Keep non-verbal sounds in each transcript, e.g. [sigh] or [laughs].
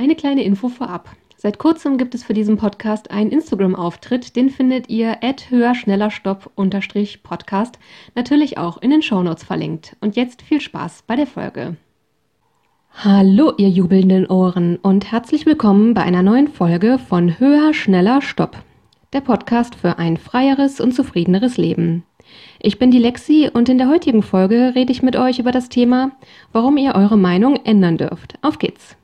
Eine kleine Info vorab. Seit kurzem gibt es für diesen Podcast einen Instagram-Auftritt. Den findet ihr at höher schneller stopp Podcast natürlich auch in den Shownotes verlinkt. Und jetzt viel Spaß bei der Folge. Hallo, ihr jubelnden Ohren und herzlich willkommen bei einer neuen Folge von Höher, schneller, Stopp. Der Podcast für ein freieres und zufriedeneres Leben. Ich bin die Lexi und in der heutigen Folge rede ich mit euch über das Thema, warum ihr eure Meinung ändern dürft. Auf geht's!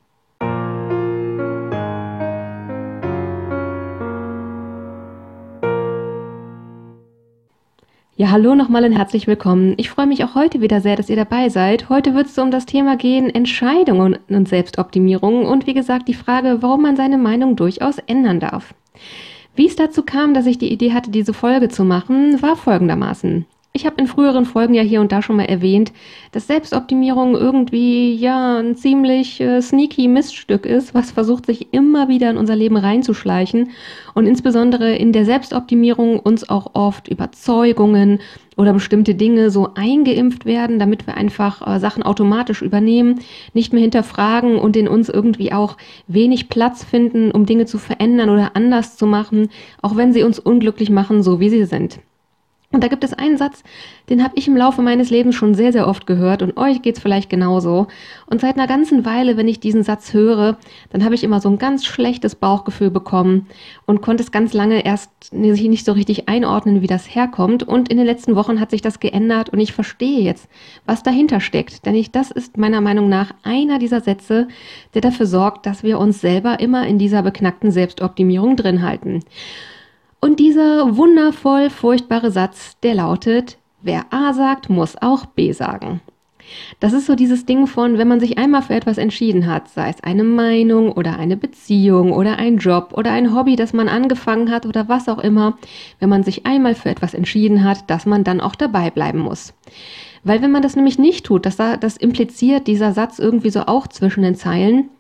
Ja, hallo nochmal und herzlich willkommen. Ich freue mich auch heute wieder sehr, dass ihr dabei seid. Heute wird es um das Thema gehen, Entscheidungen und Selbstoptimierung und wie gesagt die Frage, warum man seine Meinung durchaus ändern darf. Wie es dazu kam, dass ich die Idee hatte, diese Folge zu machen, war folgendermaßen. Ich habe in früheren Folgen ja hier und da schon mal erwähnt, dass Selbstoptimierung irgendwie ja ein ziemlich äh, sneaky Miststück ist, was versucht sich immer wieder in unser Leben reinzuschleichen und insbesondere in der Selbstoptimierung uns auch oft Überzeugungen oder bestimmte Dinge so eingeimpft werden, damit wir einfach äh, Sachen automatisch übernehmen, nicht mehr hinterfragen und in uns irgendwie auch wenig Platz finden, um Dinge zu verändern oder anders zu machen, auch wenn sie uns unglücklich machen, so wie sie sind. Und da gibt es einen Satz, den habe ich im Laufe meines Lebens schon sehr, sehr oft gehört und euch geht es vielleicht genauso. Und seit einer ganzen Weile, wenn ich diesen Satz höre, dann habe ich immer so ein ganz schlechtes Bauchgefühl bekommen und konnte es ganz lange erst nicht so richtig einordnen, wie das herkommt. Und in den letzten Wochen hat sich das geändert und ich verstehe jetzt, was dahinter steckt. Denn ich, das ist meiner Meinung nach einer dieser Sätze, der dafür sorgt, dass wir uns selber immer in dieser beknackten Selbstoptimierung drin halten. Und dieser wundervoll furchtbare Satz, der lautet, wer A sagt, muss auch B sagen. Das ist so dieses Ding von, wenn man sich einmal für etwas entschieden hat, sei es eine Meinung oder eine Beziehung oder ein Job oder ein Hobby, das man angefangen hat oder was auch immer, wenn man sich einmal für etwas entschieden hat, dass man dann auch dabei bleiben muss. Weil wenn man das nämlich nicht tut, das, das impliziert dieser Satz irgendwie so auch zwischen den Zeilen,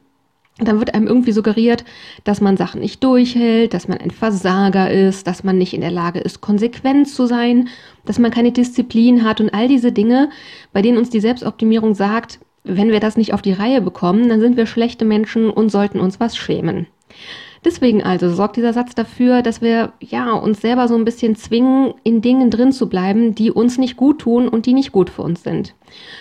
dann wird einem irgendwie suggeriert, dass man Sachen nicht durchhält, dass man ein Versager ist, dass man nicht in der Lage ist, konsequent zu sein, dass man keine Disziplin hat und all diese Dinge, bei denen uns die Selbstoptimierung sagt, wenn wir das nicht auf die Reihe bekommen, dann sind wir schlechte Menschen und sollten uns was schämen. Deswegen also sorgt dieser Satz dafür, dass wir ja uns selber so ein bisschen zwingen, in Dingen drin zu bleiben, die uns nicht gut tun und die nicht gut für uns sind.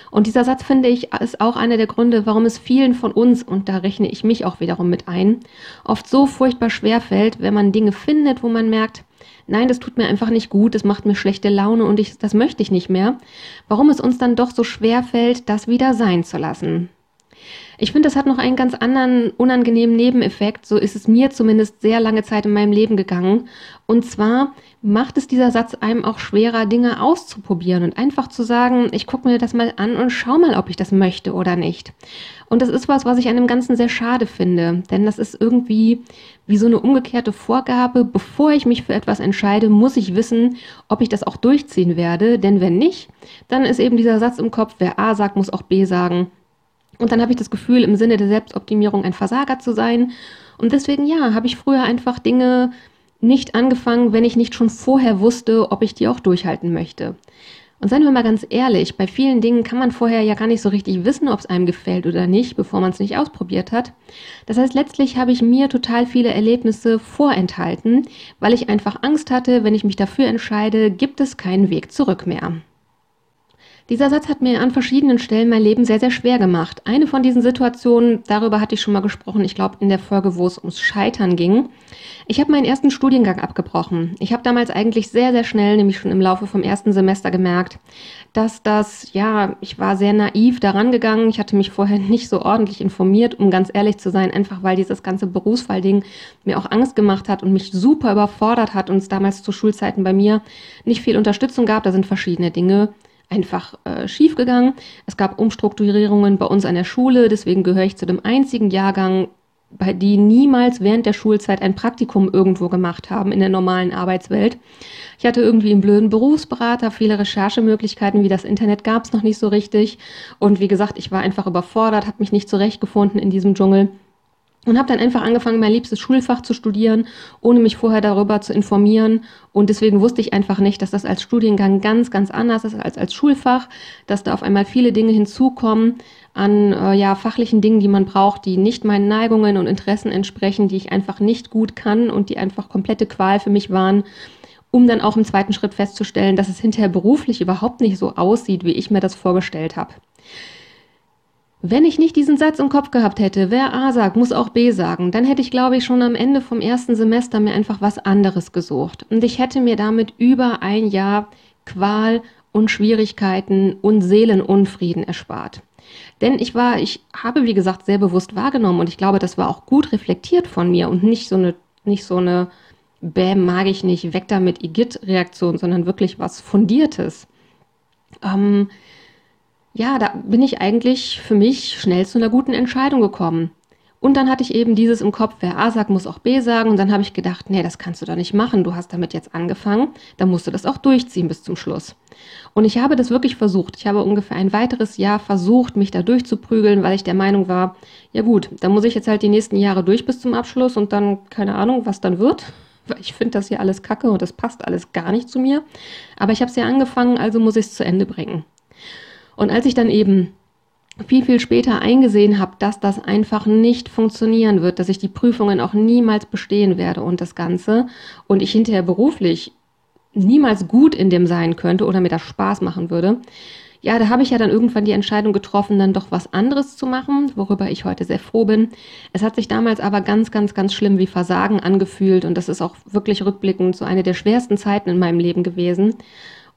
Und dieser Satz finde ich ist auch einer der Gründe, warum es vielen von uns und da rechne ich mich auch wiederum mit ein, oft so furchtbar schwer fällt, wenn man Dinge findet, wo man merkt, nein, das tut mir einfach nicht gut, das macht mir schlechte Laune und ich, das möchte ich nicht mehr, warum es uns dann doch so schwer fällt, das wieder sein zu lassen. Ich finde, das hat noch einen ganz anderen unangenehmen Nebeneffekt. So ist es mir zumindest sehr lange Zeit in meinem Leben gegangen. Und zwar macht es dieser Satz einem auch schwerer, Dinge auszuprobieren und einfach zu sagen, ich gucke mir das mal an und schau mal, ob ich das möchte oder nicht. Und das ist was, was ich an dem Ganzen sehr schade finde. Denn das ist irgendwie wie so eine umgekehrte Vorgabe. Bevor ich mich für etwas entscheide, muss ich wissen, ob ich das auch durchziehen werde. Denn wenn nicht, dann ist eben dieser Satz im Kopf, wer A sagt, muss auch B sagen. Und dann habe ich das Gefühl, im Sinne der Selbstoptimierung ein Versager zu sein. Und deswegen, ja, habe ich früher einfach Dinge nicht angefangen, wenn ich nicht schon vorher wusste, ob ich die auch durchhalten möchte. Und seien wir mal ganz ehrlich, bei vielen Dingen kann man vorher ja gar nicht so richtig wissen, ob es einem gefällt oder nicht, bevor man es nicht ausprobiert hat. Das heißt, letztlich habe ich mir total viele Erlebnisse vorenthalten, weil ich einfach Angst hatte, wenn ich mich dafür entscheide, gibt es keinen Weg zurück mehr. Dieser Satz hat mir an verschiedenen Stellen mein Leben sehr, sehr schwer gemacht. Eine von diesen Situationen, darüber hatte ich schon mal gesprochen, ich glaube in der Folge, wo es ums Scheitern ging. Ich habe meinen ersten Studiengang abgebrochen. Ich habe damals eigentlich sehr, sehr schnell, nämlich schon im Laufe vom ersten Semester gemerkt, dass das, ja, ich war sehr naiv daran gegangen. Ich hatte mich vorher [laughs] nicht so ordentlich informiert, um ganz ehrlich zu sein, einfach weil dieses ganze Berufsfallding mir auch Angst gemacht hat und mich super überfordert hat und es damals zu Schulzeiten bei mir nicht viel Unterstützung gab. Da sind verschiedene Dinge einfach äh, schiefgegangen. Es gab Umstrukturierungen bei uns an der Schule, deswegen gehöre ich zu dem einzigen Jahrgang, bei die niemals während der Schulzeit ein Praktikum irgendwo gemacht haben in der normalen Arbeitswelt. Ich hatte irgendwie einen blöden Berufsberater, viele Recherchemöglichkeiten, wie das Internet gab es noch nicht so richtig. Und wie gesagt, ich war einfach überfordert, habe mich nicht zurechtgefunden in diesem Dschungel und habe dann einfach angefangen, mein liebstes Schulfach zu studieren, ohne mich vorher darüber zu informieren. Und deswegen wusste ich einfach nicht, dass das als Studiengang ganz, ganz anders ist als als Schulfach, dass da auf einmal viele Dinge hinzukommen, an äh, ja, fachlichen Dingen, die man braucht, die nicht meinen Neigungen und Interessen entsprechen, die ich einfach nicht gut kann und die einfach komplette Qual für mich waren, um dann auch im zweiten Schritt festzustellen, dass es hinterher beruflich überhaupt nicht so aussieht, wie ich mir das vorgestellt habe. Wenn ich nicht diesen Satz im Kopf gehabt hätte, wer A sagt, muss auch B sagen, dann hätte ich, glaube ich, schon am Ende vom ersten Semester mir einfach was anderes gesucht. Und ich hätte mir damit über ein Jahr Qual und Schwierigkeiten und Seelenunfrieden erspart. Denn ich war, ich habe, wie gesagt, sehr bewusst wahrgenommen und ich glaube, das war auch gut reflektiert von mir und nicht so eine, nicht so eine Bäm, mag ich nicht, weg damit Igitt-Reaktion, sondern wirklich was Fundiertes. Ähm, ja, da bin ich eigentlich für mich schnell zu einer guten Entscheidung gekommen. Und dann hatte ich eben dieses im Kopf, wer A sagt, muss auch B sagen. Und dann habe ich gedacht, nee, das kannst du doch nicht machen. Du hast damit jetzt angefangen, dann musst du das auch durchziehen bis zum Schluss. Und ich habe das wirklich versucht. Ich habe ungefähr ein weiteres Jahr versucht, mich da durchzuprügeln, weil ich der Meinung war, ja gut, dann muss ich jetzt halt die nächsten Jahre durch bis zum Abschluss und dann keine Ahnung, was dann wird. [laughs] Weil ich finde das hier alles kacke und das passt alles gar nicht zu mir. Aber ich habe es ja angefangen, also muss ich es zu Ende bringen. Und als ich dann eben viel, viel später eingesehen habe, dass das einfach nicht funktionieren wird, dass ich die Prüfungen auch niemals bestehen werde und das Ganze und ich hinterher beruflich niemals gut in dem sein könnte oder mir das Spaß machen würde, ja, da habe ich ja dann irgendwann die Entscheidung getroffen, dann doch was anderes zu machen, worüber ich heute sehr froh bin. Es hat sich damals aber ganz, ganz, ganz schlimm wie Versagen angefühlt und das ist auch wirklich rückblickend so eine der schwersten Zeiten in meinem Leben gewesen.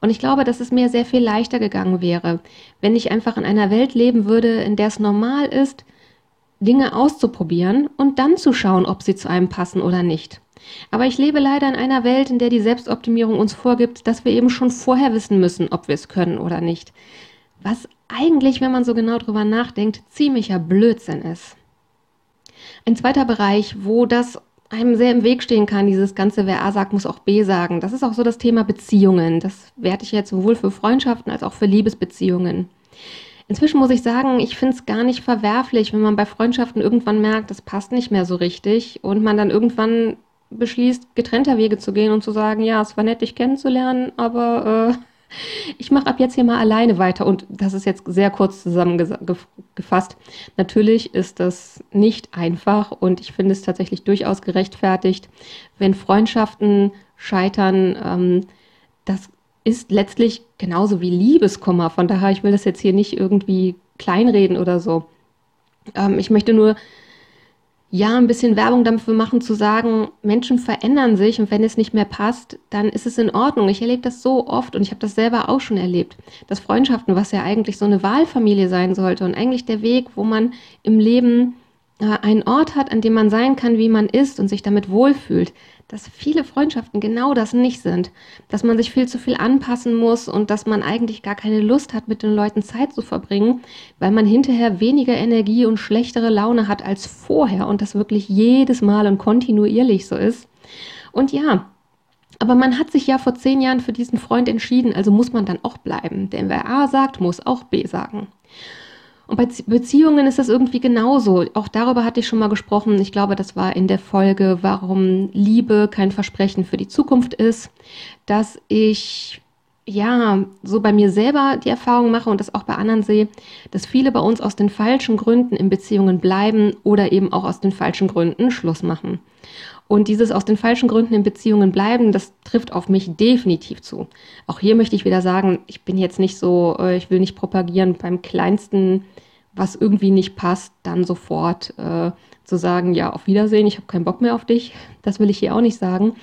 Und ich glaube, dass es mir sehr viel leichter gegangen wäre, wenn ich einfach in einer Welt leben würde, in der es normal ist, Dinge auszuprobieren und dann zu schauen, ob sie zu einem passen oder nicht. Aber ich lebe leider in einer Welt, in der die Selbstoptimierung uns vorgibt, dass wir eben schon vorher wissen müssen, ob wir es können oder nicht. Was eigentlich, wenn man so genau drüber nachdenkt, ziemlicher Blödsinn ist. Ein zweiter Bereich, wo das einem sehr im Weg stehen kann, dieses ganze, wer A sagt, muss auch B sagen. Das ist auch so das Thema Beziehungen. Das werte ich jetzt sowohl für Freundschaften als auch für Liebesbeziehungen. Inzwischen muss ich sagen, ich finde es gar nicht verwerflich, wenn man bei Freundschaften irgendwann merkt, das passt nicht mehr so richtig und man dann irgendwann beschließt, getrennter Wege zu gehen und zu sagen, ja, es war nett, dich kennenzulernen, aber äh, ich mache ab jetzt hier mal alleine weiter und das ist jetzt sehr kurz zusammengefasst. Natürlich ist das nicht einfach und ich finde es tatsächlich durchaus gerechtfertigt, wenn Freundschaften scheitern. Ähm, das ist letztlich genauso wie Liebeskummer. Von daher, ich will das jetzt hier nicht irgendwie kleinreden oder so. Ähm, ich möchte nur ja, ein bisschen Werbung dafür machen, zu sagen, Menschen verändern sich und wenn es nicht mehr passt, dann ist es in Ordnung. Ich erlebe das so oft und ich habe das selber auch schon erlebt, dass Freundschaften, was ja eigentlich so eine Wahlfamilie sein sollte und eigentlich der Weg, wo man im Leben einen Ort hat, an dem man sein kann, wie man ist und sich damit wohlfühlt, dass viele Freundschaften genau das nicht sind, dass man sich viel zu viel anpassen muss und dass man eigentlich gar keine Lust hat, mit den Leuten Zeit zu verbringen, weil man hinterher weniger Energie und schlechtere Laune hat als vorher und das wirklich jedes Mal und kontinuierlich so ist. Und ja, aber man hat sich ja vor zehn Jahren für diesen Freund entschieden, also muss man dann auch bleiben. Denn wer A sagt, muss auch B sagen. Und bei Beziehungen ist das irgendwie genauso. Auch darüber hatte ich schon mal gesprochen. Ich glaube, das war in der Folge, warum Liebe kein Versprechen für die Zukunft ist, dass ich ja, so bei mir selber die Erfahrung mache und das auch bei anderen sehe, dass viele bei uns aus den falschen Gründen in Beziehungen bleiben oder eben auch aus den falschen Gründen Schluss machen. Und dieses aus den falschen Gründen in Beziehungen bleiben, das trifft auf mich definitiv zu. Auch hier möchte ich wieder sagen, ich bin jetzt nicht so, äh, ich will nicht propagieren, beim kleinsten, was irgendwie nicht passt, dann sofort äh, zu sagen, ja, auf Wiedersehen, ich habe keinen Bock mehr auf dich. Das will ich hier auch nicht sagen.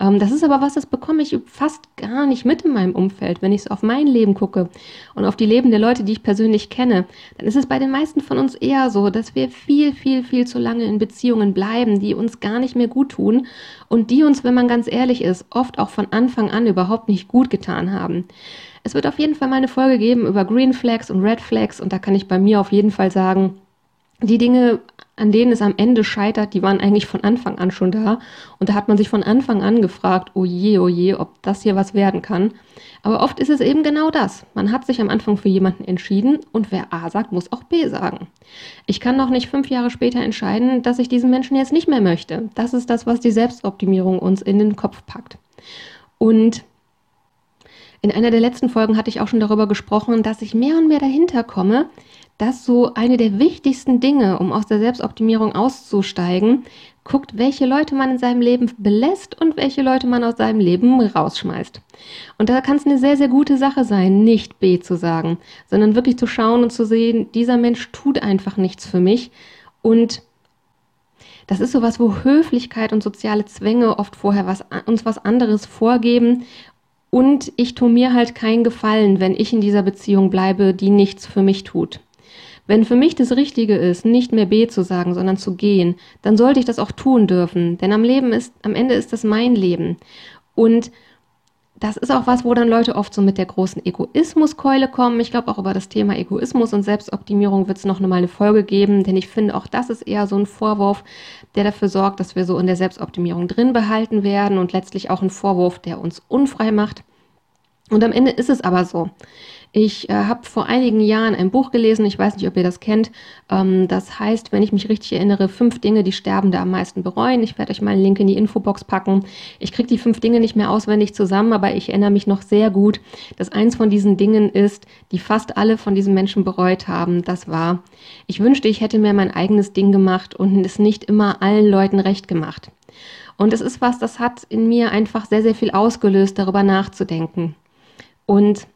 Ähm, das ist aber was, das bekomme ich fast gar nicht mit in meinem Umfeld. Wenn ich so auf mein Leben gucke und auf die Leben der Leute, die ich persönlich kenne, dann ist es bei den meisten von uns eher so, dass wir viel, viel, viel zu lange in Beziehungen bleiben, die uns gar nicht mehr gut tun und die uns, wenn man ganz ehrlich ist, oft auch von Anfang an überhaupt nicht gut getan haben. Es wird auf jeden Fall mal eine Folge geben über Green Flags und Red Flags und da kann ich bei mir auf jeden Fall sagen, die Dinge, an denen es am Ende scheitert, die waren eigentlich von Anfang an schon da. Und da hat man sich von Anfang an gefragt, oh je, oh je, ob das hier was werden kann. Aber oft ist es eben genau das. Man hat sich am Anfang für jemanden entschieden und wer A sagt, muss auch B sagen. Ich kann noch nicht fünf Jahre später entscheiden, dass ich diesen Menschen jetzt nicht mehr möchte. Das ist das, was die Selbstoptimierung uns in den Kopf packt. Und in einer der letzten Folgen hatte ich auch schon darüber gesprochen, dass ich mehr und mehr dahinter komme, dass so eine der wichtigsten Dinge, um aus der Selbstoptimierung auszusteigen, guckt, welche Leute man in seinem Leben belässt und welche Leute man aus seinem Leben rausschmeißt. Und da kann es eine sehr, sehr gute Sache sein, nicht B zu sagen, sondern wirklich zu schauen und zu sehen, dieser Mensch tut einfach nichts für mich. Und das ist sowas, wo Höflichkeit und soziale Zwänge oft vorher was, uns was anderes vorgeben. Und ich tue mir halt keinen Gefallen, wenn ich in dieser Beziehung bleibe, die nichts für mich tut. Wenn für mich das Richtige ist, nicht mehr B zu sagen, sondern zu gehen, dann sollte ich das auch tun dürfen. Denn am Leben ist, am Ende ist das mein Leben. Und das ist auch was, wo dann Leute oft so mit der großen Egoismuskeule kommen. Ich glaube, auch über das Thema Egoismus und Selbstoptimierung wird es noch mal eine Folge geben, denn ich finde, auch das ist eher so ein Vorwurf, der dafür sorgt, dass wir so in der Selbstoptimierung drin behalten werden und letztlich auch ein Vorwurf, der uns unfrei macht. Und am Ende ist es aber so. Ich äh, habe vor einigen Jahren ein Buch gelesen, ich weiß nicht, ob ihr das kennt. Ähm, das heißt, wenn ich mich richtig erinnere, fünf Dinge, die Sterbende am meisten bereuen. Ich werde euch mal einen Link in die Infobox packen. Ich kriege die fünf Dinge nicht mehr auswendig zusammen, aber ich erinnere mich noch sehr gut, dass eins von diesen Dingen ist, die fast alle von diesen Menschen bereut haben. Das war, ich wünschte, ich hätte mir mein eigenes Ding gemacht und es nicht immer allen Leuten recht gemacht. Und es ist was, das hat in mir einfach sehr, sehr viel ausgelöst, darüber nachzudenken. Und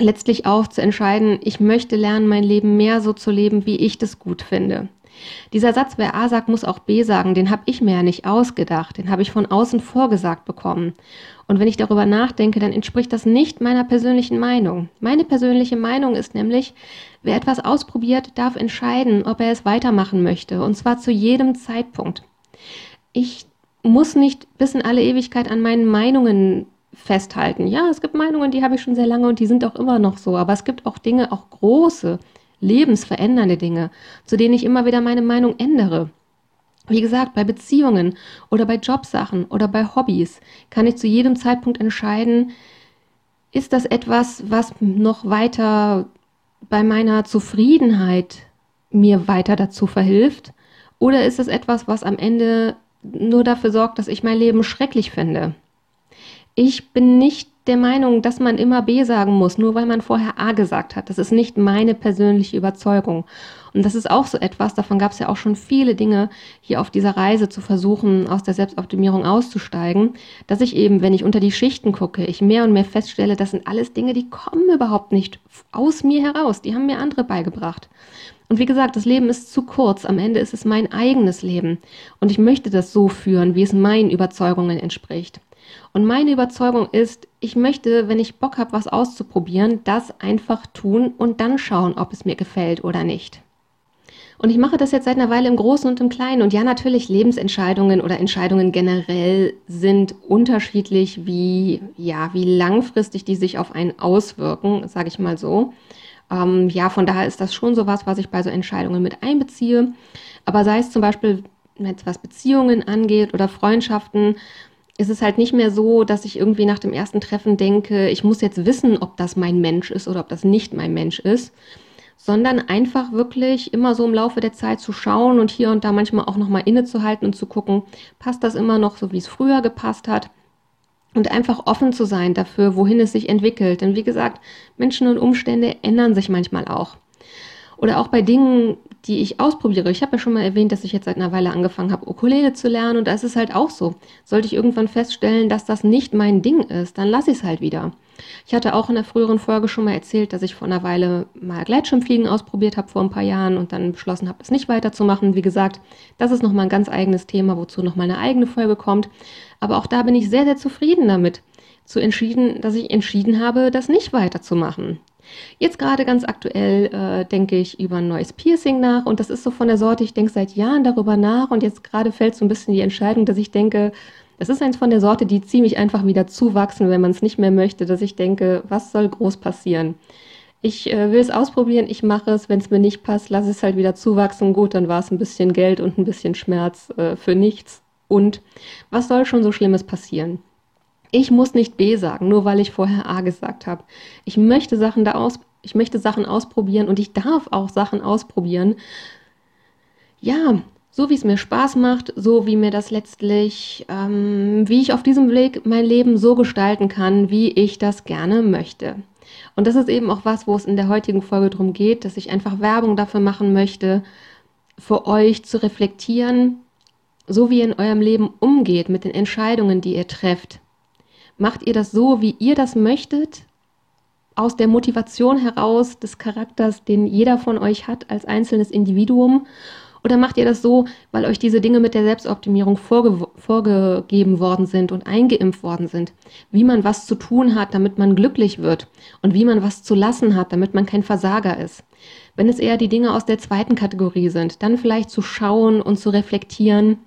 letztlich auch zu entscheiden, ich möchte lernen, mein Leben mehr so zu leben, wie ich das gut finde. Dieser Satz, wer A sagt, muss auch B sagen, den habe ich mir ja nicht ausgedacht, den habe ich von außen vorgesagt bekommen. Und wenn ich darüber nachdenke, dann entspricht das nicht meiner persönlichen Meinung. Meine persönliche Meinung ist nämlich, wer etwas ausprobiert, darf entscheiden, ob er es weitermachen möchte, und zwar zu jedem Zeitpunkt. Ich muss nicht bis in alle Ewigkeit an meinen Meinungen festhalten. Ja, es gibt Meinungen, die habe ich schon sehr lange und die sind auch immer noch so. Aber es gibt auch Dinge, auch große, lebensverändernde Dinge, zu denen ich immer wieder meine Meinung ändere. Wie gesagt, bei Beziehungen oder bei Jobsachen oder bei Hobbys kann ich zu jedem Zeitpunkt entscheiden, ist das etwas, was noch weiter bei meiner Zufriedenheit mir weiter dazu verhilft? Oder ist es etwas, was am Ende nur dafür sorgt, dass ich mein Leben schrecklich finde? Ich bin nicht der Meinung, dass man immer B sagen muss, nur weil man vorher A gesagt hat. Das ist nicht meine persönliche Überzeugung. Und das ist auch so etwas, davon gab es ja auch schon viele Dinge hier auf dieser Reise zu versuchen, aus der Selbstoptimierung auszusteigen, dass ich eben, wenn ich unter die Schichten gucke, ich mehr und mehr feststelle, das sind alles Dinge, die kommen überhaupt nicht aus mir heraus. Die haben mir andere beigebracht. Und wie gesagt, das Leben ist zu kurz. Am Ende ist es mein eigenes Leben. Und ich möchte das so führen, wie es meinen Überzeugungen entspricht. Und meine Überzeugung ist, ich möchte, wenn ich Bock habe, was auszuprobieren, das einfach tun und dann schauen, ob es mir gefällt oder nicht. Und ich mache das jetzt seit einer Weile im Großen und im Kleinen. Und ja, natürlich, Lebensentscheidungen oder Entscheidungen generell sind unterschiedlich, wie, ja, wie langfristig die sich auf einen auswirken, sage ich mal so. Ähm, ja, von daher ist das schon sowas, was ich bei so Entscheidungen mit einbeziehe. Aber sei es zum Beispiel, wenn es was Beziehungen angeht oder Freundschaften, ist es halt nicht mehr so, dass ich irgendwie nach dem ersten Treffen denke, ich muss jetzt wissen, ob das mein Mensch ist oder ob das nicht mein Mensch ist, sondern einfach wirklich immer so im Laufe der Zeit zu schauen und hier und da manchmal auch nochmal innezuhalten und zu gucken, passt das immer noch so, wie es früher gepasst hat und einfach offen zu sein dafür, wohin es sich entwickelt. Denn wie gesagt, Menschen und Umstände ändern sich manchmal auch. Oder auch bei Dingen, die ich ausprobiere. Ich habe ja schon mal erwähnt, dass ich jetzt seit einer Weile angefangen habe, Ukulele zu lernen und da ist es halt auch so. Sollte ich irgendwann feststellen, dass das nicht mein Ding ist, dann lasse ich es halt wieder. Ich hatte auch in der früheren Folge schon mal erzählt, dass ich vor einer Weile mal Gleitschirmfliegen ausprobiert habe vor ein paar Jahren und dann beschlossen habe, es nicht weiterzumachen. Wie gesagt, das ist nochmal ein ganz eigenes Thema, wozu nochmal eine eigene Folge kommt. Aber auch da bin ich sehr, sehr zufrieden damit, zu entschieden, dass ich entschieden habe, das nicht weiterzumachen. Jetzt gerade ganz aktuell äh, denke ich über ein neues Piercing nach und das ist so von der Sorte, ich denke seit Jahren darüber nach und jetzt gerade fällt so ein bisschen die Entscheidung, dass ich denke, es ist eins von der Sorte, die ziemlich einfach wieder zuwachsen, wenn man es nicht mehr möchte, dass ich denke, was soll groß passieren? Ich äh, will es ausprobieren, ich mache es, wenn es mir nicht passt, lasse es halt wieder zuwachsen. Gut, dann war es ein bisschen Geld und ein bisschen Schmerz äh, für nichts. Und was soll schon so Schlimmes passieren? Ich muss nicht B sagen, nur weil ich vorher A gesagt habe. Ich möchte Sachen da aus, ich möchte Sachen ausprobieren und ich darf auch Sachen ausprobieren. Ja, so wie es mir Spaß macht, so wie mir das letztlich, ähm, wie ich auf diesem Weg mein Leben so gestalten kann, wie ich das gerne möchte. Und das ist eben auch was, wo es in der heutigen Folge darum geht, dass ich einfach Werbung dafür machen möchte, für euch zu reflektieren, so wie ihr in eurem Leben umgeht mit den Entscheidungen, die ihr trefft. Macht ihr das so, wie ihr das möchtet? Aus der Motivation heraus des Charakters, den jeder von euch hat als einzelnes Individuum? Oder macht ihr das so, weil euch diese Dinge mit der Selbstoptimierung vorge vorgegeben worden sind und eingeimpft worden sind? Wie man was zu tun hat, damit man glücklich wird und wie man was zu lassen hat, damit man kein Versager ist. Wenn es eher die Dinge aus der zweiten Kategorie sind, dann vielleicht zu schauen und zu reflektieren,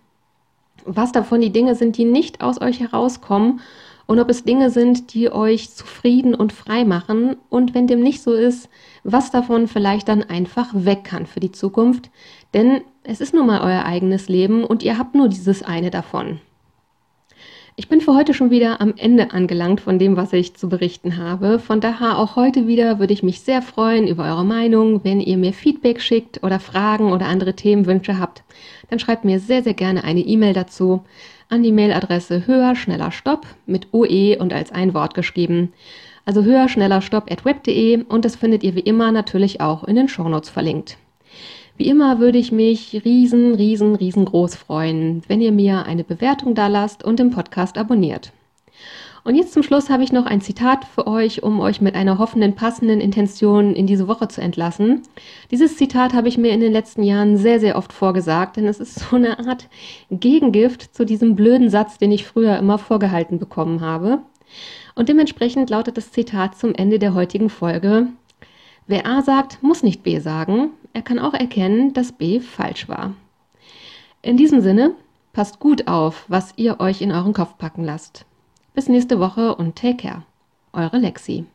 was davon die Dinge sind, die nicht aus euch herauskommen und ob es Dinge sind, die euch zufrieden und frei machen und wenn dem nicht so ist, was davon vielleicht dann einfach weg kann für die Zukunft, denn es ist nun mal euer eigenes Leben und ihr habt nur dieses eine davon. Ich bin für heute schon wieder am Ende angelangt von dem, was ich zu berichten habe. Von daher auch heute wieder würde ich mich sehr freuen über eure Meinung, wenn ihr mir Feedback schickt oder Fragen oder andere Themenwünsche habt. Dann schreibt mir sehr, sehr gerne eine E-Mail dazu an die Mailadresse höher, schneller, stopp mit OE und als ein Wort geschrieben. Also höher, schneller, stopp at web.de und das findet ihr wie immer natürlich auch in den Shownotes verlinkt. Wie immer würde ich mich riesen, riesen, riesengroß freuen, wenn ihr mir eine Bewertung da lasst und den Podcast abonniert. Und jetzt zum Schluss habe ich noch ein Zitat für euch, um euch mit einer hoffenden, passenden Intention in diese Woche zu entlassen. Dieses Zitat habe ich mir in den letzten Jahren sehr, sehr oft vorgesagt, denn es ist so eine Art Gegengift zu diesem blöden Satz, den ich früher immer vorgehalten bekommen habe. Und dementsprechend lautet das Zitat zum Ende der heutigen Folge. Wer A sagt, muss nicht B sagen. Er kann auch erkennen, dass B falsch war. In diesem Sinne, passt gut auf, was ihr euch in euren Kopf packen lasst. Bis nächste Woche und take care. Eure Lexi.